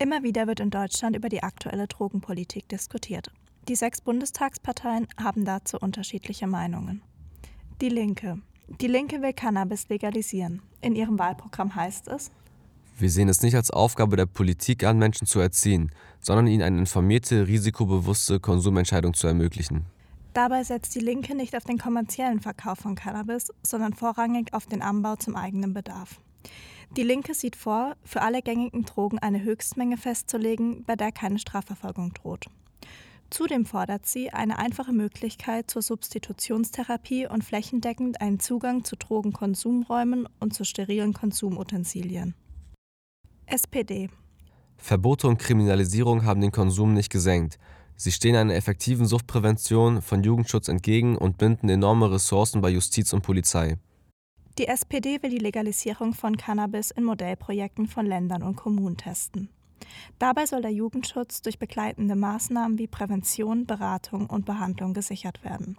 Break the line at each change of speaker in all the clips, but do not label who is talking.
Immer wieder wird in Deutschland über die aktuelle Drogenpolitik diskutiert. Die sechs Bundestagsparteien haben dazu unterschiedliche Meinungen. Die Linke. Die Linke will Cannabis legalisieren. In ihrem Wahlprogramm heißt es,
wir sehen es nicht als Aufgabe der Politik an, Menschen zu erziehen, sondern ihnen eine informierte, risikobewusste Konsumentscheidung zu ermöglichen.
Dabei setzt die Linke nicht auf den kommerziellen Verkauf von Cannabis, sondern vorrangig auf den Anbau zum eigenen Bedarf. Die Linke sieht vor, für alle gängigen Drogen eine Höchstmenge festzulegen, bei der keine Strafverfolgung droht. Zudem fordert sie eine einfache Möglichkeit zur Substitutionstherapie und flächendeckend einen Zugang zu Drogenkonsumräumen und zu sterilen Konsumutensilien. SPD
Verbote und Kriminalisierung haben den Konsum nicht gesenkt. Sie stehen einer effektiven Suchtprävention von Jugendschutz entgegen und binden enorme Ressourcen bei Justiz und Polizei.
Die SPD will die Legalisierung von Cannabis in Modellprojekten von Ländern und Kommunen testen. Dabei soll der Jugendschutz durch begleitende Maßnahmen wie Prävention, Beratung und Behandlung gesichert werden.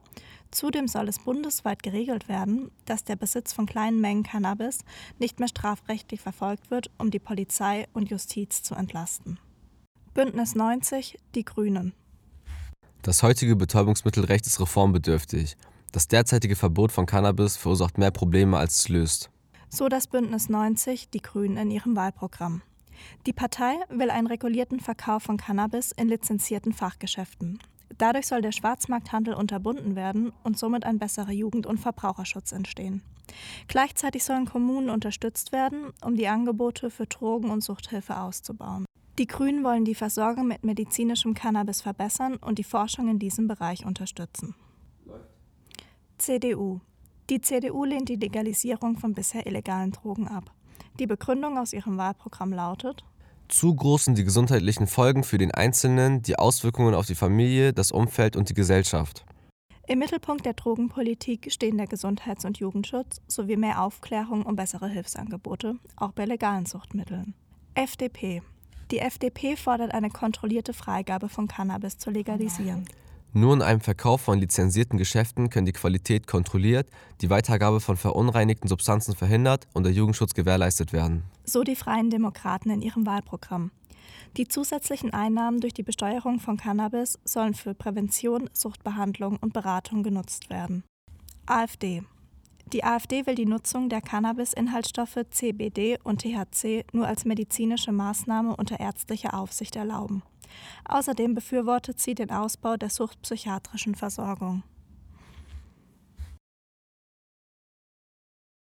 Zudem soll es bundesweit geregelt werden, dass der Besitz von kleinen Mengen Cannabis nicht mehr strafrechtlich verfolgt wird, um die Polizei und Justiz zu entlasten. Bündnis 90, die Grünen.
Das heutige Betäubungsmittelrecht ist reformbedürftig. Das derzeitige Verbot von Cannabis verursacht mehr Probleme, als es löst.
So das Bündnis 90, die Grünen in ihrem Wahlprogramm. Die Partei will einen regulierten Verkauf von Cannabis in lizenzierten Fachgeschäften. Dadurch soll der Schwarzmarkthandel unterbunden werden und somit ein besserer Jugend- und Verbraucherschutz entstehen. Gleichzeitig sollen Kommunen unterstützt werden, um die Angebote für Drogen- und Suchthilfe auszubauen. Die Grünen wollen die Versorgung mit medizinischem Cannabis verbessern und die Forschung in diesem Bereich unterstützen. CDU. Die CDU lehnt die Legalisierung von bisher illegalen Drogen ab. Die Begründung aus ihrem Wahlprogramm lautet,
zu groß sind die gesundheitlichen Folgen für den Einzelnen, die Auswirkungen auf die Familie, das Umfeld und die Gesellschaft.
Im Mittelpunkt der Drogenpolitik stehen der Gesundheits- und Jugendschutz sowie mehr Aufklärung und bessere Hilfsangebote, auch bei legalen Suchtmitteln. FDP. Die FDP fordert eine kontrollierte Freigabe von Cannabis zu legalisieren.
Nur in einem Verkauf von lizenzierten Geschäften kann die Qualität kontrolliert, die Weitergabe von verunreinigten Substanzen verhindert und der Jugendschutz gewährleistet werden.
So die Freien Demokraten in ihrem Wahlprogramm. Die zusätzlichen Einnahmen durch die Besteuerung von Cannabis sollen für Prävention, Suchtbehandlung und Beratung genutzt werden. AfD. Die AfD will die Nutzung der Cannabis-Inhaltsstoffe CBD und THC nur als medizinische Maßnahme unter ärztlicher Aufsicht erlauben. Außerdem befürwortet sie den Ausbau der suchtpsychiatrischen Versorgung.